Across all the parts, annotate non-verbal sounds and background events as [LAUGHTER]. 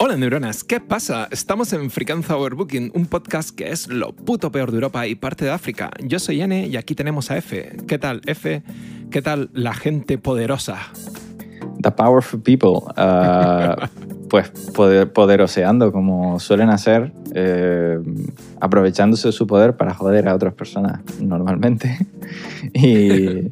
Hola neuronas, ¿qué pasa? Estamos en Fricanza Overbooking, un podcast que es lo puto peor de Europa y parte de África. Yo soy N y aquí tenemos a F. ¿Qué tal, F? ¿Qué tal la gente poderosa? The Powerful People. Uh, [LAUGHS] pues poder, poderoseando como suelen hacer, eh, aprovechándose de su poder para joder a otras personas normalmente. [LAUGHS] y,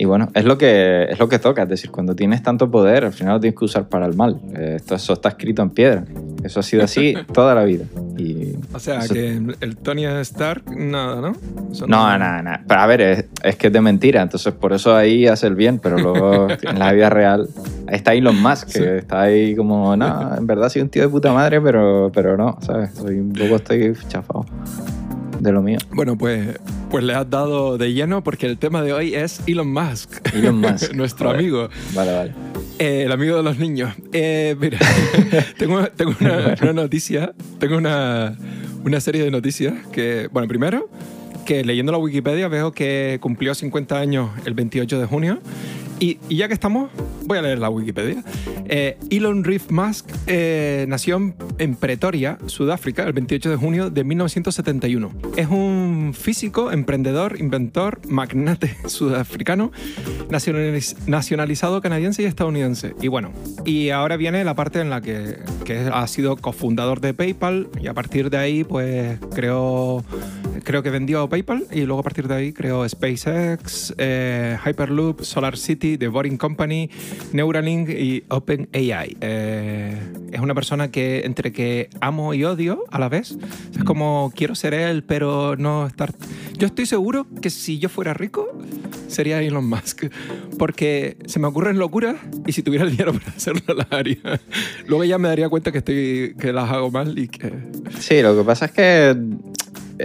y bueno, es lo, que, es lo que toca, es decir, cuando tienes tanto poder, al final lo tienes que usar para el mal. Eh, esto, eso está escrito en piedra. Eso ha sido así [LAUGHS] toda la vida. Y o sea, que el Tony Stark, nada, ¿no? no, nada, nada. Pero a ver, es, es, que es de mentira, entonces por eso ahí hace el bien, pero luego [LAUGHS] en la vida real está Elon Musk, que sí. está ahí como, no, en verdad soy un tío de puta madre, pero, pero no, ¿sabes? Soy un poco estoy chafado de lo mío. Bueno, pues, pues le has dado de lleno porque el tema de hoy es Elon Musk. Elon Musk. [LAUGHS] Nuestro vale. amigo. Vale, vale. Eh, el amigo de los niños. Eh, mira, [LAUGHS] tengo, tengo una, una, noticia, tengo una, una serie de noticias que, bueno, primero, que leyendo la Wikipedia veo que cumplió 50 años el 28 de junio. Y, ya que estamos, voy a leer la Wikipedia. Eh, Elon Reeve Musk eh, nació en, Pretoria, Sudáfrica, el 28 de junio de 1971. Es un físico, emprendedor, inventor, magnate [LAUGHS] sudafricano, nacionaliz nacionalizado canadiense y estadounidense. Y bueno, y ahora viene la parte en la que, que ha sido cofundador de PayPal y a partir de ahí pues creó creo que vendió PayPal y luego a partir de ahí creó SpaceX, eh, Hyperloop, Solar City, The Boring Company, Neuralink y OpenAI. Eh, es una persona que entre que amo y odio a la vez. Es como quiero ser él, pero no estar... Yo estoy seguro que si yo fuera rico, sería Elon Musk. Porque se me ocurren locuras y si tuviera el dinero para hacerlo, [LAUGHS] las haría. Luego ya me daría cuenta que, estoy, que las hago mal y que... Sí, lo que pasa es que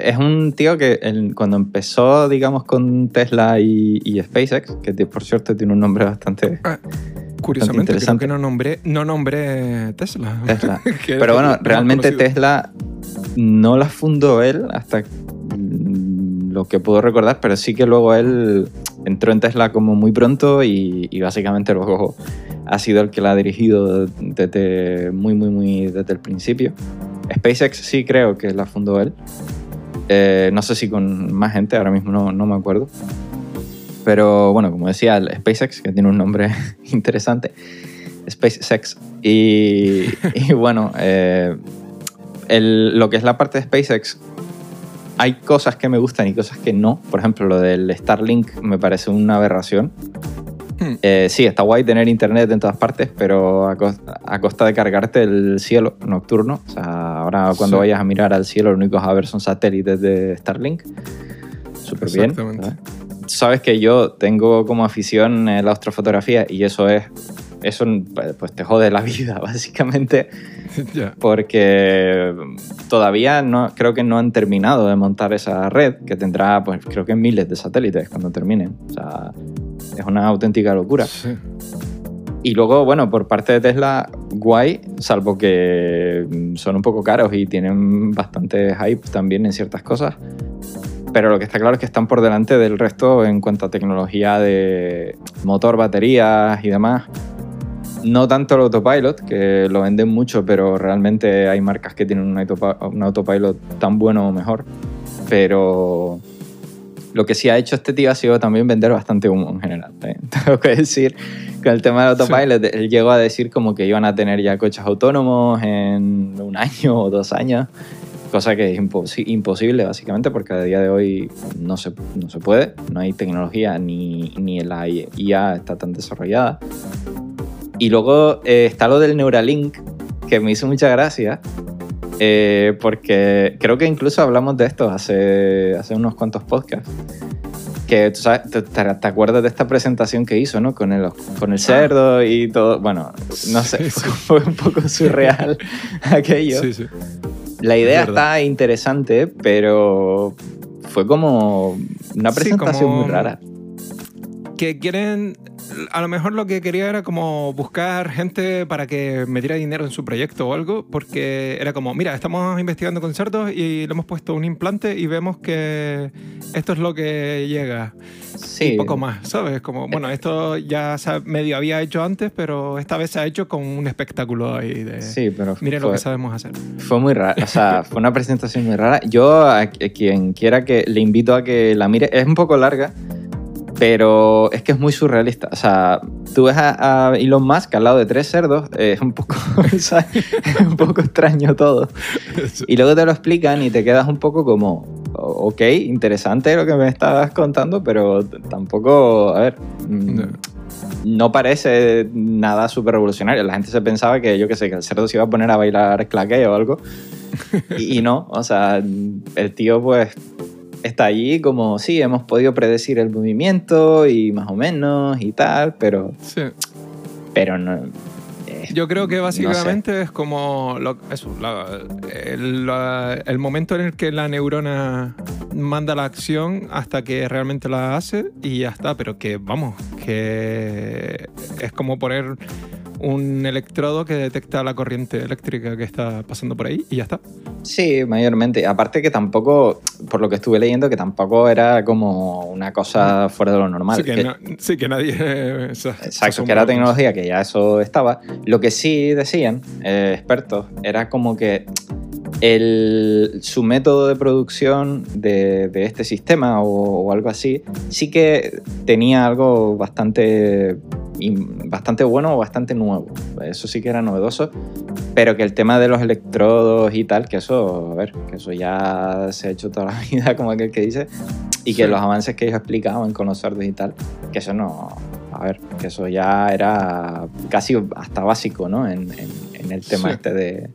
es un tío que el, cuando empezó, digamos, con Tesla y, y, SpaceX, que por cierto tiene un nombre bastante. Ah, curiosamente, creo que no nombré, no nombré Tesla. Tesla. [LAUGHS] Pero bueno, realmente Tesla no la fundó él hasta lo que puedo recordar, pero sí que luego él entró en Tesla como muy pronto y, y básicamente luego ha sido el que la ha dirigido desde muy, muy, muy desde el principio. SpaceX sí creo que la fundó él. Eh, no sé si con más gente, ahora mismo no, no, me acuerdo. Pero bueno, como decía, el SpaceX, que tiene un nombre [LAUGHS] interesante, SpaceX. Y, y [LAUGHS] bueno, eh, el, lo que es la parte de SpaceX, hay cosas que me gustan y cosas que no. Por ejemplo, lo del Starlink me parece una aberración. Eh, sí, está guay tener internet en todas partes, pero a costa, a costa, de cargarte el cielo nocturno. O sea, ahora cuando sí. vayas a mirar al cielo, lo único que vas a ver son satélites de Starlink. Súper bien. ¿sabes? Sabes que yo tengo como afición la astrofotografía y eso es. Eso pues te jode la [LAUGHS] vida, básicamente. [LAUGHS] yeah. Porque todavía no, creo que no han terminado de montar esa red, que tendrá, pues creo que miles de satélites cuando terminen. O sea, es una auténtica locura. Sí. Y luego, bueno, por parte de Tesla, guay, salvo que son un poco caros y tienen bastante hype también en ciertas cosas. Pero lo que está claro es que están por delante del resto en cuanto a tecnología de motor, baterías y demás. No tanto el autopilot, que lo venden mucho, pero realmente hay marcas que tienen un, un autopilot tan bueno o mejor. Pero lo que sí ha hecho este tío ha sido también vender bastante humo en general. ¿eh? [LAUGHS] Tengo que decir, con el tema del autopilot, sí. él llegó a decir como que iban a tener ya coches autónomos en un [LAUGHS] año o dos años, cosa que es impos imposible básicamente porque a día de hoy no se, no se puede, no hay tecnología ni, ni la IA está tan desarrollada. Y luego eh, está lo del Neuralink, que me hizo mucha gracia, eh, porque creo que incluso hablamos de esto hace, hace unos cuantos podcasts. Que tú sabes, te, te, acuerdas de esta presentación que hizo, ¿no? Con el, con el cerdo y todo. Bueno, no sé, Sí, sí. fue un poco [LAUGHS] surreal aquello. Sí, sí. La idea Es está interesante, pero fue como una Sí, presentación como- muy rara. Que quieren a lo mejor lo que quería era como buscar gente para que metiera dinero en su proyecto o algo, porque era como, mira, estamos investigando con cerdos y le hemos puesto un implante y vemos que esto es lo que llega. Sí. Y poco más, ¿sabes? Como, bueno, esto ya se medio había hecho antes, pero esta vez se ha hecho con un espectáculo ahí de... Sí, pero Miren lo que sabemos hacer. Fue muy rara, o sea, fue una presentación muy rara. Yo, a quien quiera que le invito a que la mire, es un poco larga, pero es que es muy surrealista. O sea, tú ves a, a Elon Musk al lado de tres cerdos, eh, es un poco, [LAUGHS] es un poco extraño todo. Y luego te lo explican y te quedas un poco como, "O- ok, interesante lo que me estabas contando, pero tampoco, a ver, mm, No. no parece nada súper revolucionario. La gente se pensaba que, yo qué sé, que el cerdo se iba a poner a bailar claqué o algo. Y, y no, o sea, el tío pues está allí como, sí, hemos podido predecir el movimiento y más o menos y tal, pero, Sí. pero no... eh, Yo creo que no sé. básicamente es como lo- eso, la- el, la- el momento en el que la neurona manda la acción hasta que realmente la hace y ya está, pero que vamos, que es como poner un electrodo que detecta la corriente eléctrica que está pasando por ahí y ya está. Sí, mayormente. Aparte que tampoco, por lo que estuve leyendo, que tampoco era como una cosa fuera de lo normal. Sí que, Que- na- sí, que nadie... eh, se- se Exacto, que era tecnología que ya eso estaba. Lo que sí decían eh, expertos era como que el, su método de producción de, de este sistema o, o algo así sí que tenía algo bastante, bastante bueno o bastante nuevo. Eso sí que era novedoso. Pero que el tema de los electrodos y tal, que eso, a ver, que eso ya se ha hecho toda la [LAUGHS] vida, como aquel que dice, y que Sí. los avances que ellos explicaban con los cerdos y tal, que eso no, a ver, que eso ya era casi hasta básico, ¿no? En, en- en el tema Sí. este de...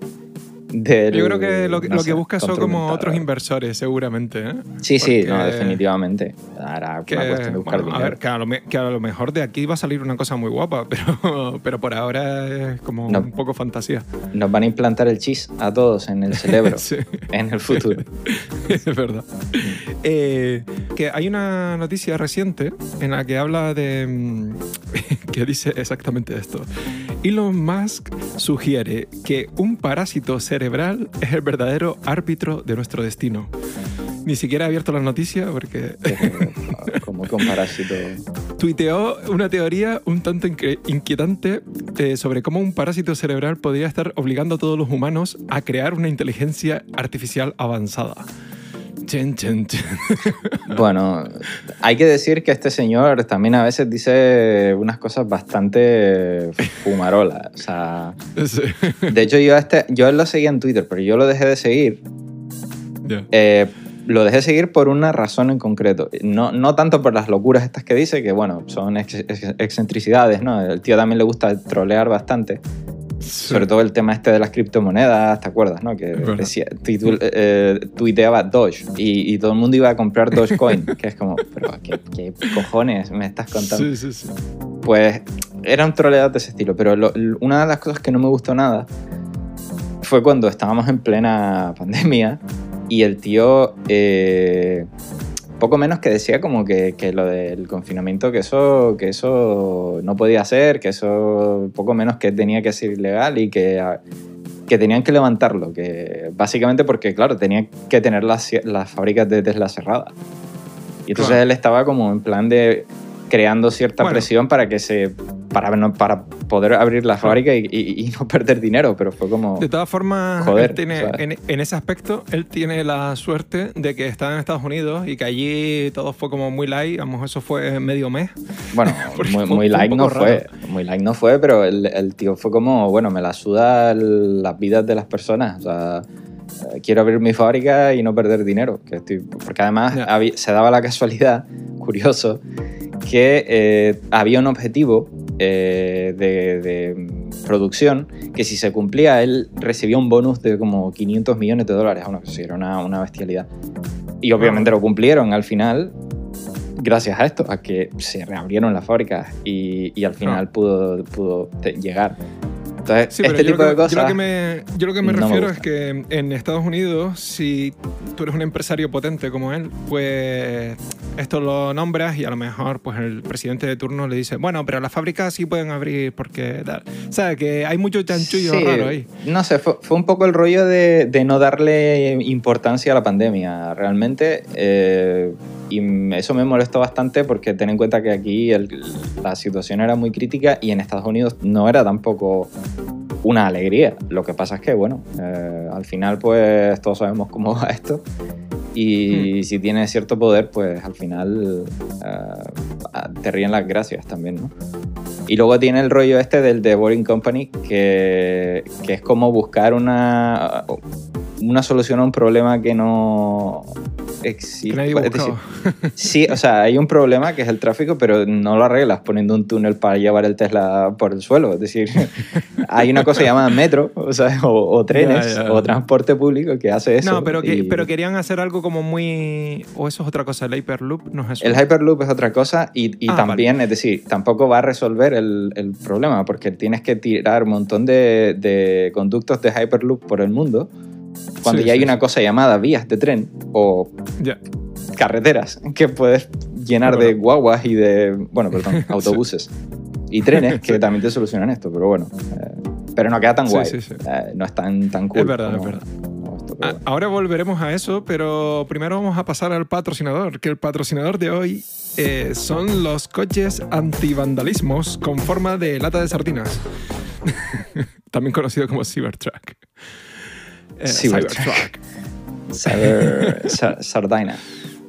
del- Yo creo que lo, que- no lo sé, que busca son como otros inversores, seguramente. ¿eh? Sí, sí, no, definitivamente. Era Que, una cuestión de buscar bueno, a ver, que a, lo, me- que a lo mejor de aquí va a salir una cosa muy guapa, [LAUGHS] pero, pero por ahora es como un poco fantasía. Nos van a implantar el chis a todos en el cerebro [LAUGHS] Sí, en el futuro. [LAUGHS] es verdad. Eh, que hay una noticia reciente en la que habla de... mm, que dice exactamente esto. Elon Musk sugiere que un parásito cerebral es el verdadero árbitro de nuestro destino. Ni siquiera he abierto la noticia porque [LAUGHS] Como un parásito. tuiteó una teoría un tanto inquietante eh, sobre cómo un parásito cerebral podría estar obligando a todos los humanos a crear una inteligencia artificial avanzada. Bueno, hay que decir que este señor también a veces dice unas cosas bastante fumarolas. O sea, Sí. de hecho yo, este, yo lo seguía en Twitter, pero yo lo dejé de seguir. Eh, lo dejé seguir por una razón en concreto. No, no tanto por las locuras estas que dice, que bueno, son ex- ex- excentricidades, ¿no? El tío también le gusta trolear bastante. Sobre todo el tema este de las criptomonedas, ¿te acuerdas, no? Que decía, titul- eh, tuiteaba Doge y, y todo el mundo iba a comprar Dogecoin, que es como, pero ¿qué, qué cojones me estás contando? Sí, sí, sí. Pues era un troleado de ese estilo, pero lo- una de las cosas que no me gustó nada fue cuando estábamos en plena pandemia y el tío eh, poco menos que decía como que, que lo del confinamiento, que eso, que eso no podía ser, que eso poco menos que tenía que ser ilegal y que, ah, que tenían que levantarlo, que básicamente porque, claro, tenían que tener las, las fábricas de Tesla cerradas. Y entonces Claro. él estaba como en plan de creando cierta Bueno. presión para que se para, no- para poder abrir la fábrica y, y- y no [LAUGHS] perder dinero, pero fue como... De todas formas, Joder, él tiene, en, en ese aspecto, él tiene la suerte de que está en Estados Unidos y que allí todo fue como muy light. Vamos, eso fue medio mes. Bueno, [LAUGHS] muy, muy like no poco fue, muy like no fue, pero el, el tío fue como, bueno, me la suda el- las vidas de las personas, o sea, eh, quiero abrir mi fábrica y no perder dinero, que estoy, porque además habí- se daba la casualidad, [LAUGHS] curioso, que eh, había un objetivo eh, de, de producción que si se cumplía él recibía un bonus de como 500 millones de dólares, cosa así, era una, una bestialidad. Y obviamente Ah. lo cumplieron al final, gracias a esto, a que se reabrieron las fábricas y, y al final Ah. pudo, pudo llegar. Entonces, Sí, este tipo lo de que- cosas... Yo lo que me, yo lo que me no me refiero gusta. es que en Estados Unidos, si tú eres un empresario potente como él, pues esto lo nombras y a lo mejor pues el presidente de turno le dice, bueno, pero las fábricas sí pueden abrir porque tal. O sea, que hay mucho chanchullo Sí, raro ahí. No sé, fue, fue un poco el rollo de, de no darle importancia a la pandemia, realmente. eh, y eso me molestó bastante porque ten en cuenta que aquí el- la situación era muy crítica y en Estados Unidos no era tampoco una alegría. Lo que pasa es que, bueno, eh, al final pues todos sabemos cómo [LAUGHS] va esto. Y si tienes cierto poder, pues al final eh, te ríen las gracias también, ¿no? Y luego tiene el rollo este del The Boring Company, que, que es como buscar una, una solución a un problema que no existe. Es decir, [LAUGHS] sí, o sea, hay un problema que es el tráfico, pero no lo arreglas poniendo un túnel para llevar el Tesla por el suelo. Es decir, [LAUGHS] hay una cosa llamada metro, o, sea, o, o trenes, Ya, ya. o transporte público que hace eso. No, pero, que, y- pero querían hacer algo como muy... O eso es otra cosa, el Hyperloop no es eso. El Hyperloop es otra cosa y, y Ah, también, es decir, tampoco va a resolver el, el problema porque tienes que tirar un montón de, de conductos de Hyperloop por el mundo cuando Sí, ya hay sí, una sí. cosa llamada vías de tren o Ya. carreteras que puedes llenar Es de guaguas y de, bueno, perdón, [LAUGHS] autobuses y trenes que también te solucionan esto, pero bueno, eh, pero no queda tan Sí, guay, sí, sí. eh, no es tan, tan cool. Es verdad, como- es verdad. Ah, bueno. Ahora volveremos a eso, pero primero vamos a pasar al patrocinador, que el patrocinador de hoy eh, son los coches antivandalismos con forma de lata de sardinas. [LAUGHS] También conocido como Cybertruck. Eh, Cybertruck. [LAUGHS] Sa- Sardina.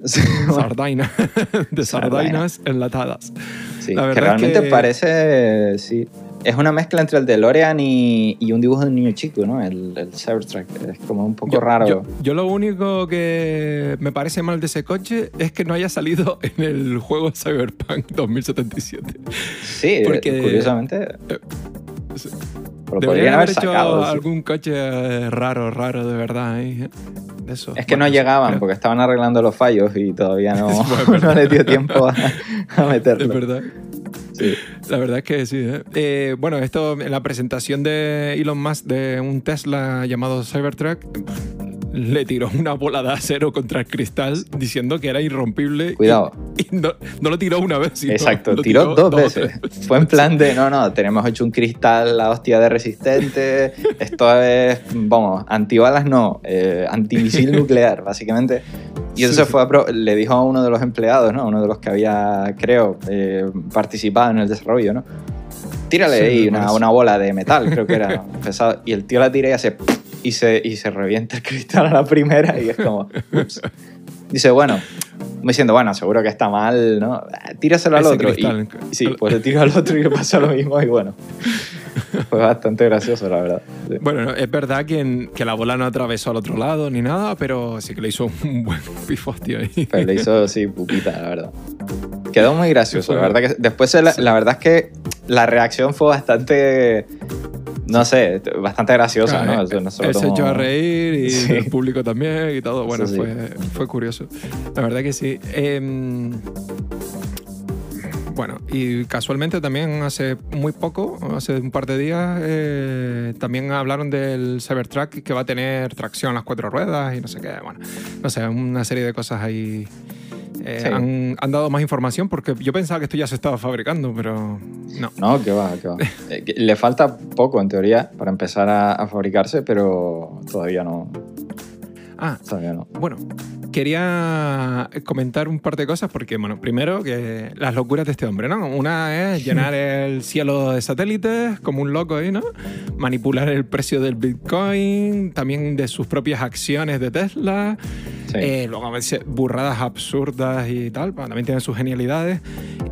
Sardina. [LAUGHS] [LAUGHS] de sardinas enlatadas. Sí, La que verdad es realmente que- parece, sí. Es una mezcla entre el DeLorean y, y un dibujo de un niño chico, ¿no? El, el Cybertruck. Es como un poco Yo- raro. Yo, yo lo único que me parece mal de ese coche es que no haya salido en el juego Cyberpunk 2077. sí, porque- curiosamente. eh, Podrían haber hecho sacado. sí. algún coche raro, raro de verdad. ¿eh? Eso. Es que Bueno, no llegaban porque estaban arreglando los fallos y todavía no, Bueno, [LAUGHS] es [LAUGHS] no les dio tiempo a, [LAUGHS] a Es meterlo. verdad. Sí. La verdad es que sí. ¿eh? Eh, bueno, esto en la presentación de Elon Musk de un Tesla llamado Cybertruck le tiró una bola de acero contra el cristal diciendo que era irrompible. y- Cuidado. [LAUGHS] Y, no, no lo tiró una vez. sino Exacto, lo tiró dos o veces. tres. Fue en plan de, [LAUGHS] no, no, tenemos hecho un cristal, la hostia de resistente, esto es, vamos, antibalas no, eh, antimisil [LAUGHS] nuclear, básicamente. Y eso Sí, fue a le dijo a uno de los empleados, ¿no? Uno de los que había, creo, eh, participado en el desarrollo, ¿no? Tírale Sí, ahí una, una bola de metal, creo que era pesado. Y el tío la tira y hace... Y se, y se revienta el cristal a la primera y es como... ups. Dice, bueno, me diciendo, bueno, seguro que está mal, ¿no? Ah, Tíraselo al Ese otro. Y- cristal. y sí, pues le tiro al otro y le pasa lo mismo y bueno. [LAUGHS] Fue bastante gracioso, la verdad. Sí. Bueno, no, es verdad que, en- que la bola no atravesó al otro lado ni nada, pero sí que le hizo un buen [LAUGHS] pifostio ahí. Pero le hizo, sí, pupita, la verdad. Quedó muy gracioso, la verdad que después la, la verdad es que la reacción fue bastante, no sé, bastante graciosa, ¿no? Claro, Eso no se lo él se tomó- echó a reír y [LAUGHS] Sí. el público también y todo. Bueno, sí. fue, fue curioso. La verdad que sí. Em, bueno, y casualmente también hace muy poco, hace un par de días, eh, también hablaron del Cybertruck que va a tener tracción a las cuatro ruedas y no sé qué. Bueno, no sé, una serie de cosas ahí. Eh, Sí. han, han dado más información porque yo pensaba que esto ya se estaba fabricando, pero no. No, que va, que va. [LAUGHS] Eh, Le falta poco, en teoría, para empezar a, a fabricarse, pero todavía no. Ah, Todavía no. Bueno, quería comentar un par de cosas porque, bueno, primero que las locuras de este hombre, ¿no? Una es llenar [LAUGHS] el cielo de satélites como un loco ahí, ¿no? Manipular el precio del Bitcoin, también de sus propias acciones de Tesla. Sí. Eh, luego a veces burradas absurdas y tal, bueno, también tiene sus genialidades.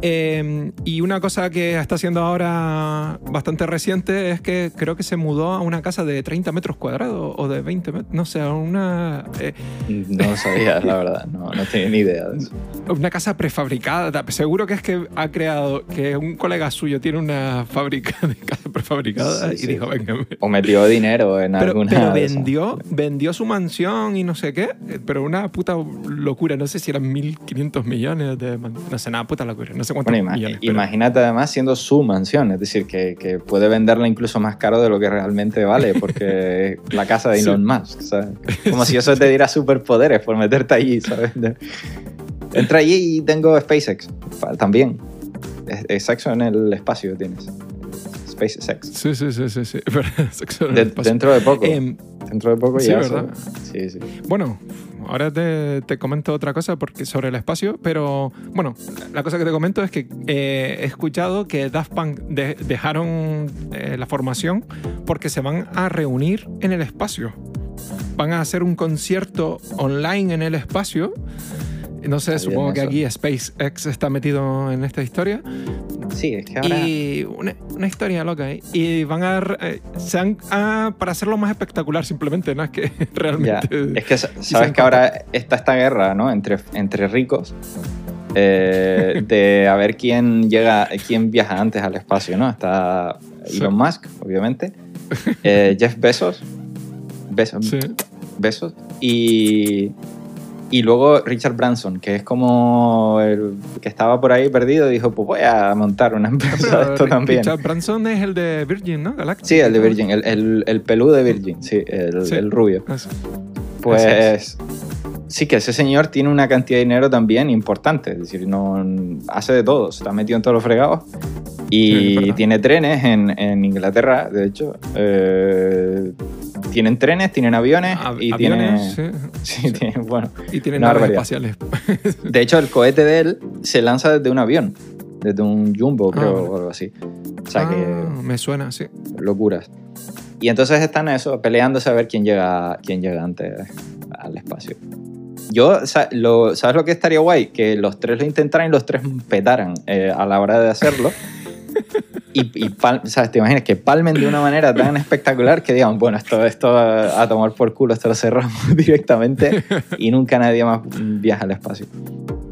Eh, y una cosa que está haciendo ahora bastante reciente es que creo que se mudó a una casa de 30 metros cuadrados o de 20 metros, no sé, a una, eh, No sabía, la verdad. No, no tenía ni idea de eso. una casa prefabricada. Seguro que es que ha creado, que un colega suyo tiene una fábrica de casa prefabricada Sí, y sí. dijo, venga, O metió dinero en pero, alguna. pero vendió, vendió su mansión y no sé qué, pero una puta locura. No sé si eran 1.500 millones de... No sé, nada, puta locura. No sé cuántos Bueno, millones. pero- imagínate además siendo su mansión, es decir, que, que puede venderla incluso más caro de lo que realmente vale, porque es [LAUGHS] la casa de Sí. Elon Musk, ¿sabes? Como si eso te diera superpoderes por meterte allí, ¿sabes? [LAUGHS] Entra allí y tengo SpaceX pa- también. Es, sexo en el espacio tienes. SpaceX. Sí, sí, sí, sí. sí. [LAUGHS] Pero sexo en el De- dentro de poco. Em, dentro de poco sí, ya. ¿verdad? Sí, sí. Bueno, ahora te, te comento otra cosa porque sobre el espacio, pero bueno, la cosa que te comento es que eh, he escuchado que Daft Punk de- dejaron eh, la formación porque se van a reunir en el espacio. Van a hacer un concierto online en el espacio. No sé, Está supongo que aquí SpaceX está metido en esta historia. Sí, es que ahora. Y una, una historia loca. ¿eh? Y van a. eh, se han- ah, para hacerlo más espectacular, simplemente, ¿no? Es que [LAUGHS] Ya. realmente. Es que sabes que ahora está esta guerra, ¿no? Entre, entre ricos. eh, [LAUGHS] de a ver quién llega, quién viaja antes al espacio, ¿no? Está Elon Sí. Musk, obviamente. eh, [LAUGHS] Jeff Bezos. Bezos. Sí. Bezos. Y, y luego Richard Branson, que es como el que estaba por ahí perdido dijo, pues voy a montar una [LAUGHS] empresa de esto también. Richard Branson es el de Virgin, ¿no? Galactic. Sí, el de Virgin, el, el, el pelú de Virgin, sí, el, Sí. el rubio. Eso. Pues sí que ese señor tiene una cantidad de dinero también importante, es decir, no hace de todo, está metido en todos los fregados y tiene trenes en, en Inglaterra, de hecho. eh, tienen trenes, tienen aviones Av- y aviones, tiene, sí. [LAUGHS] sí, tiene- bueno, Y tienen naves barbaridad. espaciales. [LAUGHS] de hecho el cohete de él se lanza desde un avión, desde un jumbo creo Ah, o algo así. O sea Ah, que me suena, sí. locuras. Y entonces están eso, peleándose a ver quién llega, quién llega antes al espacio. Yo, lo- ¿sabes lo que estaría guay? Que los tres lo intentaran y los tres petaran eh, a la hora de hacerlo. [LAUGHS] Y, y pal- ¿sabes? Te imaginas que palmen de una manera tan espectacular que digan, bueno, esto, esto a tomar por culo, esto lo cerramos [LAUGHS] directamente y nunca nadie más viaja al espacio.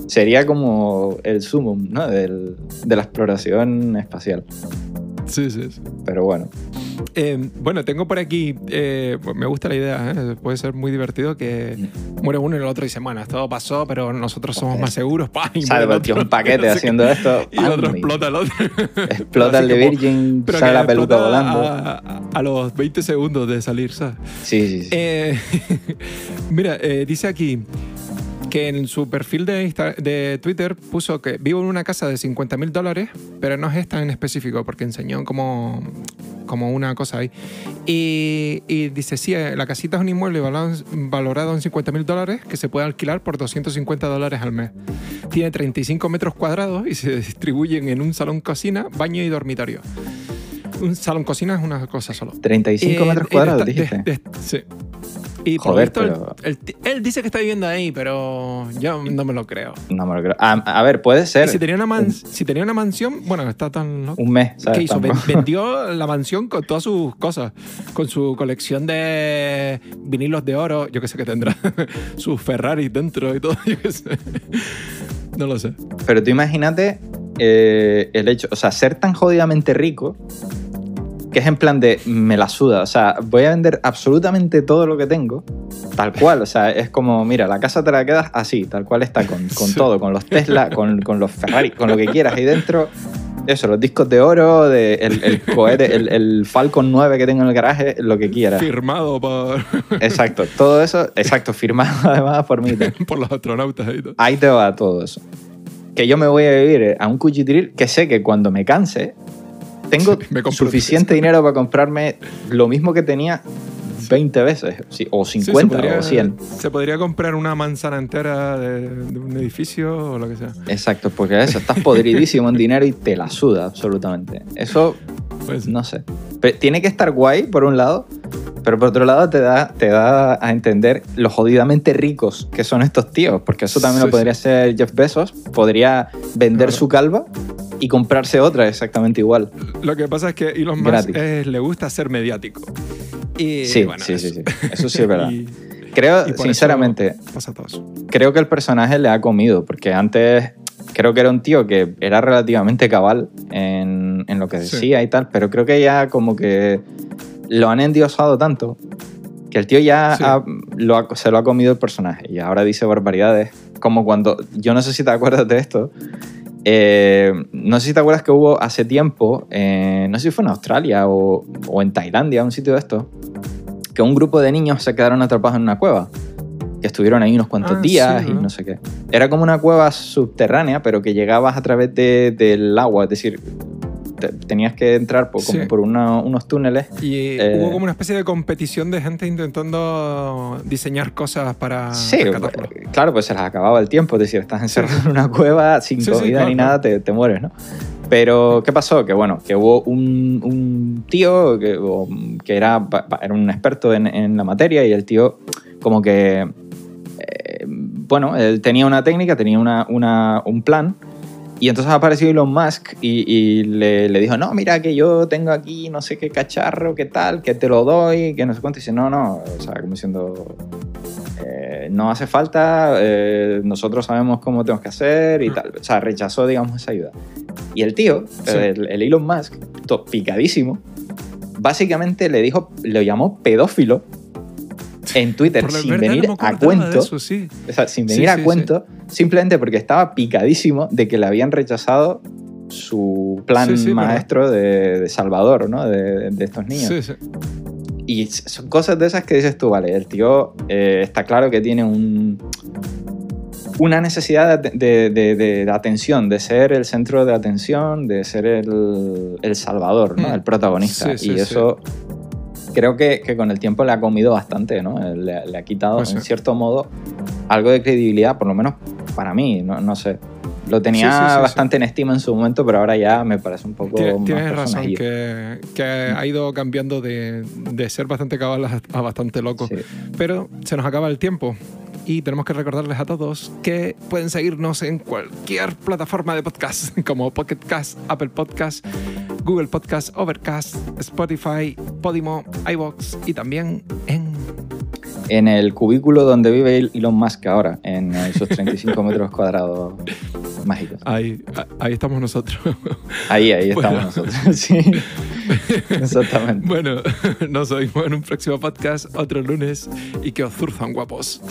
Sería como el sumum ¿no? Del- de la exploración espacial. Sí, sí. sí. Pero bueno, Eh, bueno, tengo por aquí, eh, me gusta la idea, ¿eh? puede ser muy divertido que muere uno y el otro dice, bueno, esto pasó, pero nosotros somos más seguros. [LAUGHS] [LAUGHS] Y el tío, un paquete No sé haciendo esto. Y el otro explota el otro. Explota el de Virgin, pero sale la peluca volando. A, a- a los 20 segundos de salir, ¿sabes? Sí, sí, sí. Eh, [LAUGHS] mira, dice aquí que en su perfil de, Insta- de Twitter puso que vivo en una casa de 50 mil dólares, pero no es esta en específico porque enseñó como, como una cosa ahí. Y, y dice, sí, eh, la casita es un inmueble valorado, en 50 mil dólares que se puede alquilar por 250 dólares al mes. Tiene 35 metros cuadrados y se distribuyen en un salón cocina, baño y dormitorio. Un salón cocina es una cosa solo. 35 Eh, metros eh, cuadrados, de- dijiste. de- de- sí. Y por Joder, visto, él- pero- él, él dice que está viviendo ahí, pero yo no me lo creo. No me lo creo. A, a ver, puede Y ser si tenía, una man- un, si tenía una mansión, bueno, está tan loco. un mes, ¿sabes? ¿Qué hizo? Tampoco- vendió la mansión con todas sus cosas, con su colección de vinilos de oro, yo que sé que tendrá, [LAUGHS] sus Ferrari dentro y todo, [LAUGHS] yo que sé. No lo sé. Pero tú imagínate eh, el hecho, o sea, ser tan jodidamente rico que es en plan de me la suda, o sea, voy a vender absolutamente todo lo que tengo, tal cual, o sea, es como, mira, la casa te la quedas así, tal cual está, con, con todo, con los Tesla, con, con los Ferrari, con lo que quieras ahí dentro. Eso, los discos de oro, de el, el cohete, el, el Falcon 9 que tengo en el garaje, lo que quieras. Firmado por, Exacto, todo eso, exacto, firmado además por mí. [LAUGHS] por los astronautas y todo. Ahí te va todo eso. Que yo me voy a vivir a un cuchitril que sé que cuando me canse, tengo Sí, [LAUGHS] me suficiente dinero para comprarme lo mismo que tenía 20 veces, sí, o Sí, 50 se podría, o 100. Se podría comprar una manzana entera de, de un edificio o lo que sea. Exacto, porque eso, estás podridísimo en [LAUGHS] dinero y te la suda absolutamente. Eso, Pues, no sé. Pero tiene que estar guay, por un lado, pero por otro lado te da, te da a entender lo jodidamente ricos que son estos tíos, porque eso también Sí, lo podría ser Jeff Bezos, podría vender Claro. su calva y comprarse otra exactamente igual. Lo que pasa es que Elon Musk es- le gusta ser mediático. Y, Sí, bueno, sí, sí, eso. sí. Eso sí es [LAUGHS] verdad. Y Creo, sinceramente, pasa todo creo que el personaje le ha comido, porque antes creo que era un tío que era relativamente cabal en, en lo que Sí. decía y tal, pero creo que ya como que lo han endiosado tanto que el tío ya Sí. ha- lo ha- se lo ha comido el personaje y ahora dice barbaridades. Como cuando, yo no sé si te acuerdas de esto, eh, no sé si te acuerdas que hubo hace tiempo, eh, no sé si fue en Australia o, o en Tailandia, un sitio de esto, que un grupo de niños se quedaron atrapados en una cueva. Que estuvieron ahí unos cuantos Ah, días sí, y ¿no? no sé qué. Era como una cueva subterránea, pero que llegabas a través de- del agua, es decir, te- tenías que entrar por, como Sí. por una- unos túneles. Y Eh, hubo como una especie de competición de gente intentando diseñar cosas para Sí, rescatarlo. eh, claro, pues se les acababa el tiempo, es decir, estás encerrado en una [LAUGHS] cueva sin Sí, sí, comida claro, ni nada, te, te mueres, ¿no? Pero, ¿qué pasó? Que bueno, que hubo un, un tío que, o, que era, era un experto en, en la materia y el tío como que, eh, bueno, él tenía una técnica, tenía una, una- un plan y entonces apareció Elon Musk y, y le, le dijo, no, mira que yo tengo aquí no sé qué cacharro, qué tal, que te lo doy, que no sé cuánto. Y dice, no, no, o sea, como diciendo, eh, no hace falta, eh, nosotros sabemos cómo tenemos que hacer y tal. O sea, rechazó, digamos, esa ayuda. Y el tío, Sí. el, el Elon Musk, picadísimo, básicamente le dijo, lo llamó pedófilo en Twitter sin venir no a cuento. eso, sí. O sea, sin venir sí, a cuento, simplemente porque estaba picadísimo de que le habían rechazado su plan maestro de, de Salvador, ¿no? De, de estos niños. Y son cosas de esas que dices tú, vale, el tío eh, está claro que tiene un, una necesidad de, de- de- atención, de ser el centro de atención, de ser el, el salvador, ¿no? Mm. el protagonista. Sí, sí, y sí. Creo que, que con el tiempo le ha comido bastante, ¿no? Le, le ha quitado, Pues sí. en cierto modo, algo de credibilidad, por lo menos para mí, no, no sé. Lo tenía Sí, sí, sí, bastante en estima en su momento, pero ahora ya me parece un poco Tienes, más tienes razón que, que ha ido cambiando de, de ser bastante cabal a, bastante loco. Sí. Pero se nos acaba el tiempo y tenemos que recordarles a todos que pueden seguirnos en cualquier plataforma de podcast [LAUGHS] como Pocket Cast, Apple Podcast, Google Podcast, Overcast, Spotify, Podimo, iBox y también en en el cubículo donde vive Elon Musk ahora, en esos 35 metros cuadrados mágicos. ahí, ahí estamos nosotros. Ahí, ahí Bueno. estamos nosotros. Sí, [LAUGHS] exactamente. bueno, nos oímos en un próximo podcast otro lunes y que os zurzan guapos.